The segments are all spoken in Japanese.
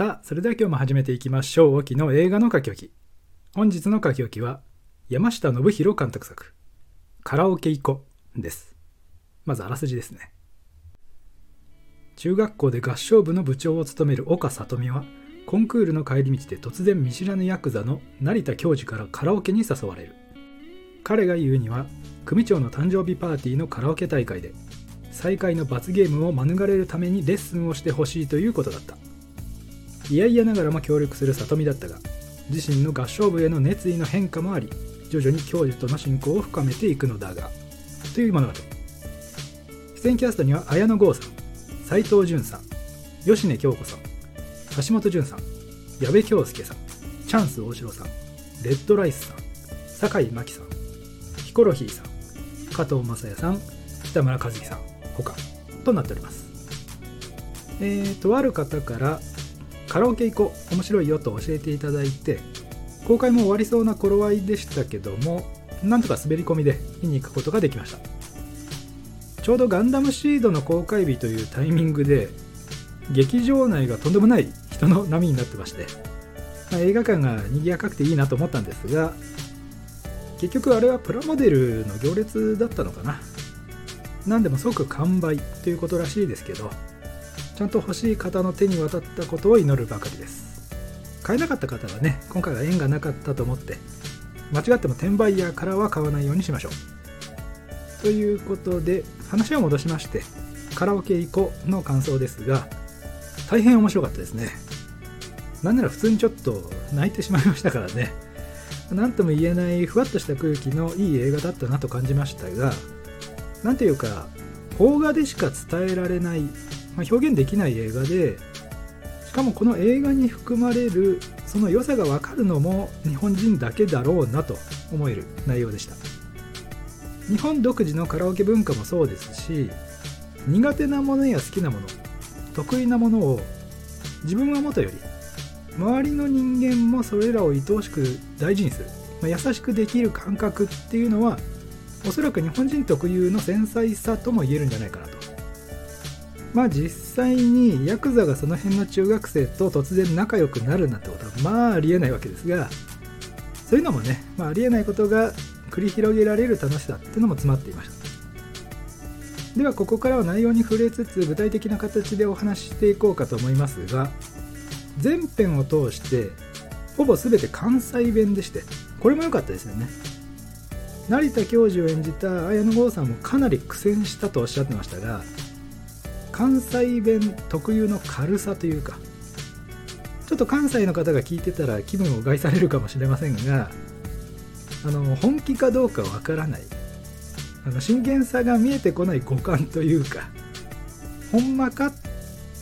さあ、それでは今日も始めていきましょう。沖の映画の書き置き。本日の書き置きは、山下信弘監督作、カラオケ行こです。まずあらすじですね。中学校で合唱部の部長を務める岡里美は、コンクールの帰り道で突然見知らぬヤクザの成田教授からカラオケに誘われる。彼が言うには、組長の誕生日パーティーのカラオケ大会で、再会の罰ゲームを免れるためにレッスンをしてほしいということだった。嫌々ながらも協力する里見だったが自身の合唱部への熱意の変化もあり徐々に教授との親交を深めていくのだがという物語。出演キャストには綾野剛さん斎藤潤さん吉根京子さん橋本潤さん矢部恭介さんチャンス大城さんレッドライスさん酒井真紀さんヒコロヒーさん加藤雅也さん北村和樹さん他となっております。えーとある方からカラオケ行こう。面白いよと教えていただいて公開も終わりそうな頃合いでしたけどもなんとか滑り込みで見に行くことができました。ちょうどガンダムシードの公開日というタイミングで劇場内がとんでもない人の波になってまして、まあ、映画館が賑やかくていいなと思ったんですが結局あれはプラモデルの行列だったのかな。何でも即完売ということらしいですけどちゃんと欲しい方の手に渡ったことを祈るばかりです。買えなかった方はね今回は縁がなかったと思って間違っても転売ヤーからは買わないようにしましょう。ということで話を戻しましてカラオケ行こうの感想ですが大変面白かったですね。なんなら普通にちょっと泣いてしまいましたからね。何とも言えないふわっとした空気のいい映画だったなと感じましたが何ていうか邦画でしか伝えられないまあ、表現できない映画でしかもこの映画に含まれるその良さが分かるのも日本人だけだろうなと思える内容でした。日本独自のカラオケ文化もそうですし苦手なものや好きなもの得意なものを自分はもとより周りの人間もそれらを愛おしく大事にする、まあ、優しくできる感覚っていうのはおそらく日本人特有の繊細さとも言えるんじゃないかなと。まあ実際にヤクザがその辺の中学生と突然仲良くなるなんてことはまあありえないわけですがそういうのもね、まあ、ありえないことが繰り広げられる楽しさっていうのも詰まっていました。ではここからは内容に触れつつ具体的な形でお話ししていこうかと思いますが全編を通してほぼ全て関西弁でしてこれも良かったですよね。成田教授を演じた綾野剛さんもかなり苦戦したとおっしゃってましたが関西弁特有の軽さというかちょっと関西の方が聞いてたら気分を害されるかもしれませんがあの本気かどうかわからないあの真剣さが見えてこない五感というかほんまか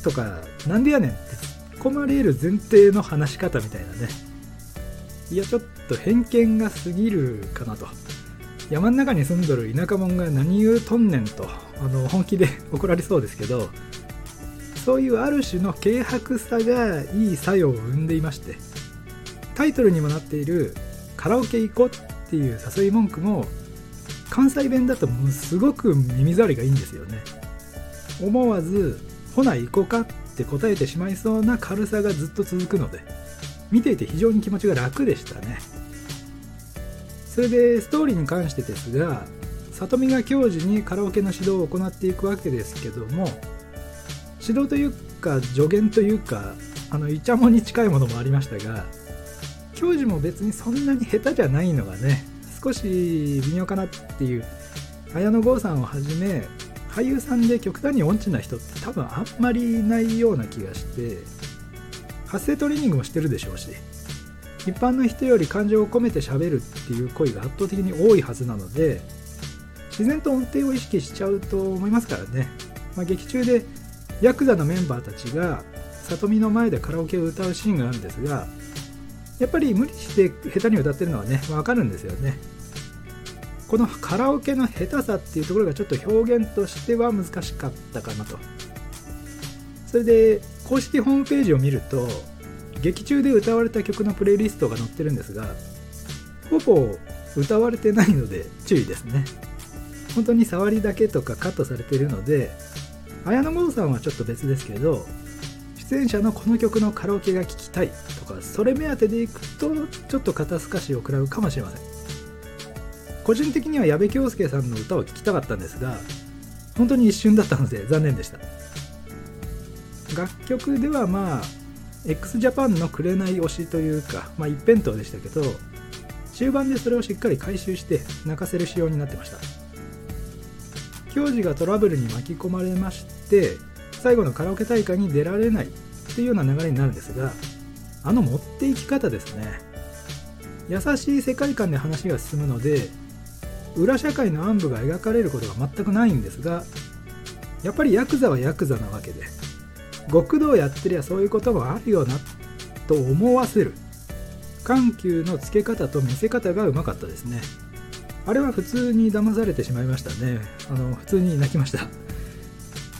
とかなんでやねんって突っ込まれる前提の話し方みたいなね。いやちょっと偏見が過ぎるかなと。山の中に住んどる田舎者が何言うとんねんと。あの本気で怒られそうですけどそういうある種の軽薄さがいい作用を生んでいましてタイトルにもなっている「カラオケ行こう」っていう誘い文句も関西弁だともうすごく耳障りがいいんですよね。思わず「ほな行こうか」って答えてしまいそうな軽さがずっと続くので見ていて非常に気持ちが楽でしたね。それでストーリーに関してですが里見が教授にカラオケの指導を行っていくわけですけども指導というか助言というかあのイチャモンに近いものもありましたが教授も別にそんなに下手じゃないのがね少し微妙かなっていう。綾野剛さんをはじめ俳優さんで極端に音痴な人って多分あんまりいないような気がして発声トレーニングもしてるでしょうし一般の人より感情を込めて喋るっていう声が圧倒的に多いはずなので自然と音程を意識しちゃうと思いますからね、まあ、劇中でヤクザのメンバーたちが里見の前でカラオケを歌うシーンがあるんですがやっぱり無理して下手に歌ってるのはね分かるんですよね。このカラオケの下手さっていうところがちょっと表現としては難しかったかなと。それで公式ホームページを見ると劇中で歌われた曲のプレイリストが載ってるんですがほぼ歌われてないので注意ですね。本当に触りだけとかカットされているので綾野剛さんはちょっと別ですけど出演者のこの曲のカラオケが聴きたいとかそれ目当てで行くとちょっと肩透かしを食らうかもしれません。個人的には矢部恭介さんの歌を聴きたかったんですが本当に一瞬だったので残念でした。楽曲ではまあ x ジャパンの「紅推し」というか、まあ、一辺倒でしたけど中盤でそれをしっかり回収して泣かせる仕様になってました。教授がトラブルに巻き込まれまして最後のカラオケ大会に出られないっていうような流れになるんですがあの持っていき方ですね。優しい世界観で話が進むので裏社会の暗部が描かれることが全くないんですがやっぱりヤクザはヤクザなわけで極道やってりゃそういうこともあるよなと思わせる。緩急のつけ方と見せ方がうまかったですね。あれは普通に騙されてしまいましたね。あの普通に泣きました。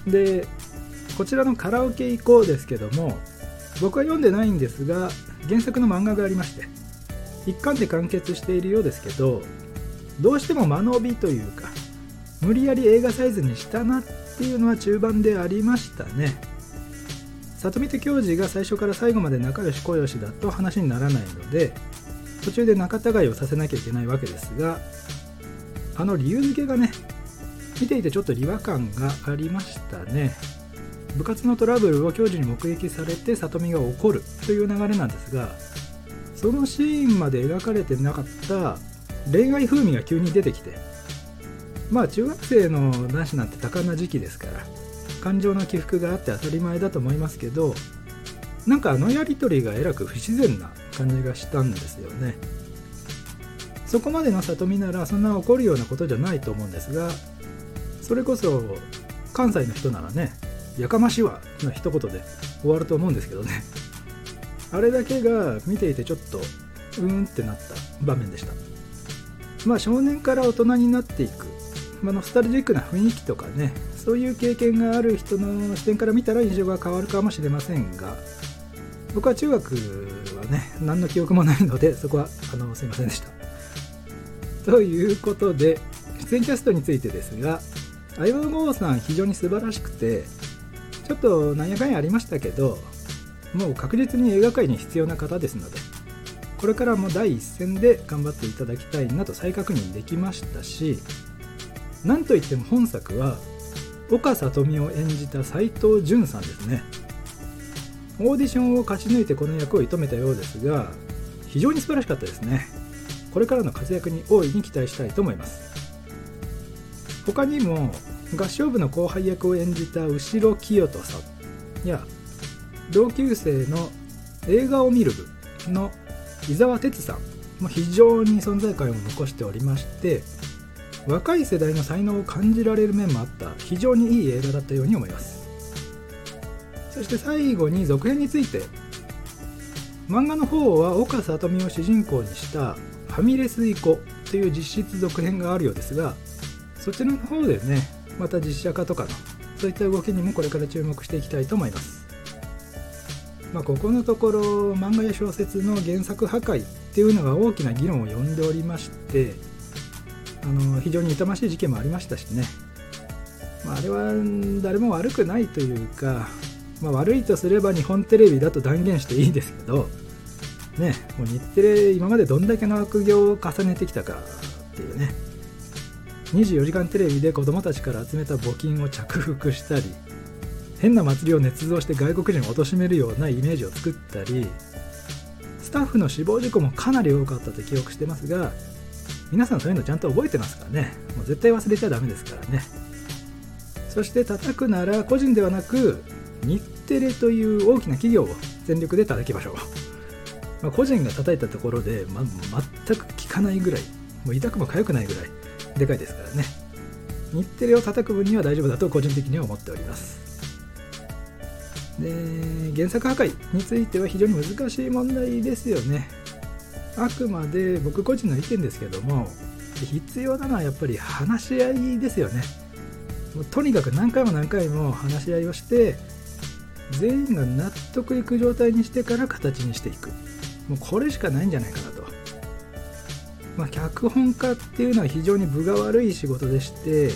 でこちらのカラオケ行こうですけども僕は読んでないんですが原作の漫画がありまして一巻で完結しているようですけどどうしても間延びというか無理やり映画サイズにしたなっていうのは中盤でありましたね。里見と教授が最初から最後まで仲良し小良しだと話にならないので途中で仲違いをさせなきゃいけないわけですがあの理由付けがね見ていてちょっと違和感がありましたね。部活のトラブルを教授に目撃されて里見が怒るという流れなんですがそのシーンまで描かれてなかった恋愛風味が急に出てきてまあ中学生の男子なんて多感な時期ですから感情の起伏があって当たり前だと思いますけどなんかあのやり取りがえらく不自然な感じがしたんですよね。そこまでの里見ならそんな怒るようなことじゃないと思うんですがそれこそ関西の人ならねやかましいわの一言で終わると思うんですけどね。あれだけが見ていてちょっとうーんってなった場面でした。まあ少年から大人になっていく、まあ、ノスタルジックな雰囲気とかねそういう経験がある人の視点から見たら印象が変わるかもしれませんが僕は中学はね何の記憶もないのでそこはあのすいませんでした。ということで出演キャストについてですが相葉剛さん非常に素晴らしくてちょっとなんやかんやありましたけどもう確実に映画界に必要な方ですのでこれからも第一線で頑張っていただきたいなと再確認できましたしなんといっても本作は岡里美を演じた斎藤潤さんですね。オーディションを勝ち抜いてこの役を射止めたようですが非常に素晴らしかったですね。これからの活躍に大いに期待したいと思います。他にも合唱部の後輩役を演じた後ろ清人さんや同級生の映画を見る部の伊沢哲さんも非常に存在感を残しておりまして若い世代の才能を感じられる面もあった非常にいい映画だったように思います。そして最後に続編について漫画の方は岡里美を主人公にした「ァミレス行こ」という実質続編があるようですがそちらの方でねまた実写化とかのそういった動きにもこれから注目していきたいと思います。まあ、ここのところ漫画や小説の原作破壊っていうのが大きな議論を呼んでおりましてあの非常に痛ましい事件もありましたしね、まあ、あれは誰も悪くないというか、まあ、悪いとすれば日本テレビだと断言していいですけどねもう日テレ今までどんだけの悪行を重ねてきたかっていうね。24時間テレビで子供たちから集めた募金を着服したり変な祭りを捏造して外国人を貶めるようなイメージを作ったりスタッフの死亡事故もかなり多かったと記憶してますが皆さんそういうのちゃんと覚えてますからね？もう絶対忘れちゃダメですからね。そして叩くなら個人ではなく日テレという大きな企業を全力で叩きましょう、まあ、個人が叩いたところで、ま、全く効かないぐらいもう痛くも痒くないぐらいでかいですからね。日テレを叩く分には大丈夫だと個人的には思っております。で原作破壊については非常に難しい問題ですよね。あくまで僕個人の意見ですけども必要なのはやっぱり話し合いですよね。もうとにかく何回も何回も話し合いをして全員が納得いく状態にしてから形にしていく。もうこれしかないんじゃないかなと。まあ、脚本家っていうのは非常に分が悪い仕事でして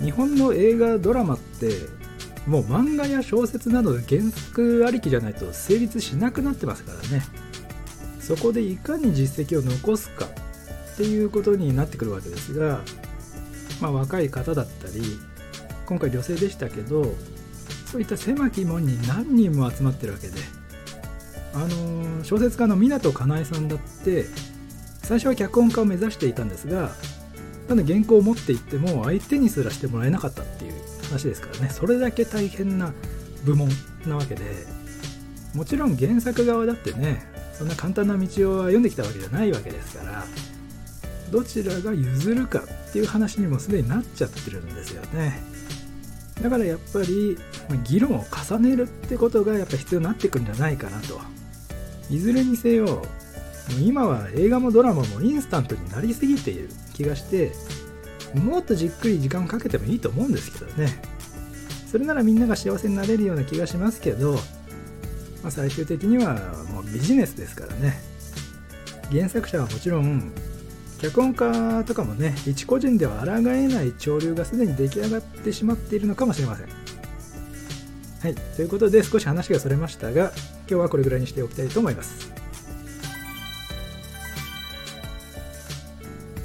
日本の映画ドラマってもう漫画や小説など原作ありきじゃないと成立しなくなってますからね。そこでいかに実績を残すかっていうことになってくるわけですが、まあ、若い方だったり今回女性でしたけどそういった狭き門に何人も集まってるわけであのー、小説家の湊かなえさんだって最初は脚本家を目指していたんですがただ原稿を持っていっても相手にすらしてもらえなかったっていう話ですからね。それだけ大変な部門なわけでもちろん原作側だってねそんな簡単な道を読んできたわけじゃないわけですからどちらが譲るかっていう話にもすでになっちゃってるんですよね。だからやっぱり議論を重ねるってことがやっぱ必要になってくるんじゃないかなと。いずれにせよ今は映画もドラマもインスタントになりすぎている気がしてもっとじっくり時間をかけてもいいと思うんですけどね。それならみんなが幸せになれるような気がしますけど、まあ、最終的にはもうビジネスですからね。原作者はもちろん脚本家とかもね一個人では抗えない潮流がすでに出来上がってしまっているのかもしれません。はい。ということで少し話がそれましたが今日はこれぐらいにしておきたいと思います。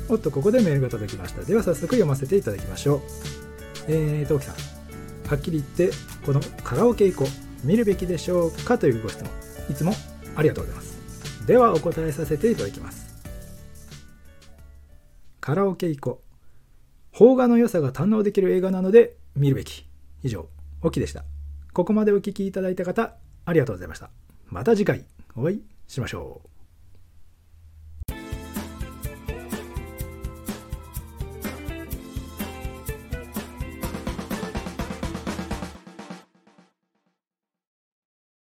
おっとここでメールが届きました。では早速読ませていただきましょう。えー、トウキさん。はっきり言ってこのカラオケ行こ見るべきでしょうかというご質問。いつもありがとうございます。ではお答えさせていただきます。カラオケ行こ邦画の良さが堪能できる映画なので見るべき。以上オキでした。ここまでお聴きいただいた方ありがとうございました。また次回お会いしましょう。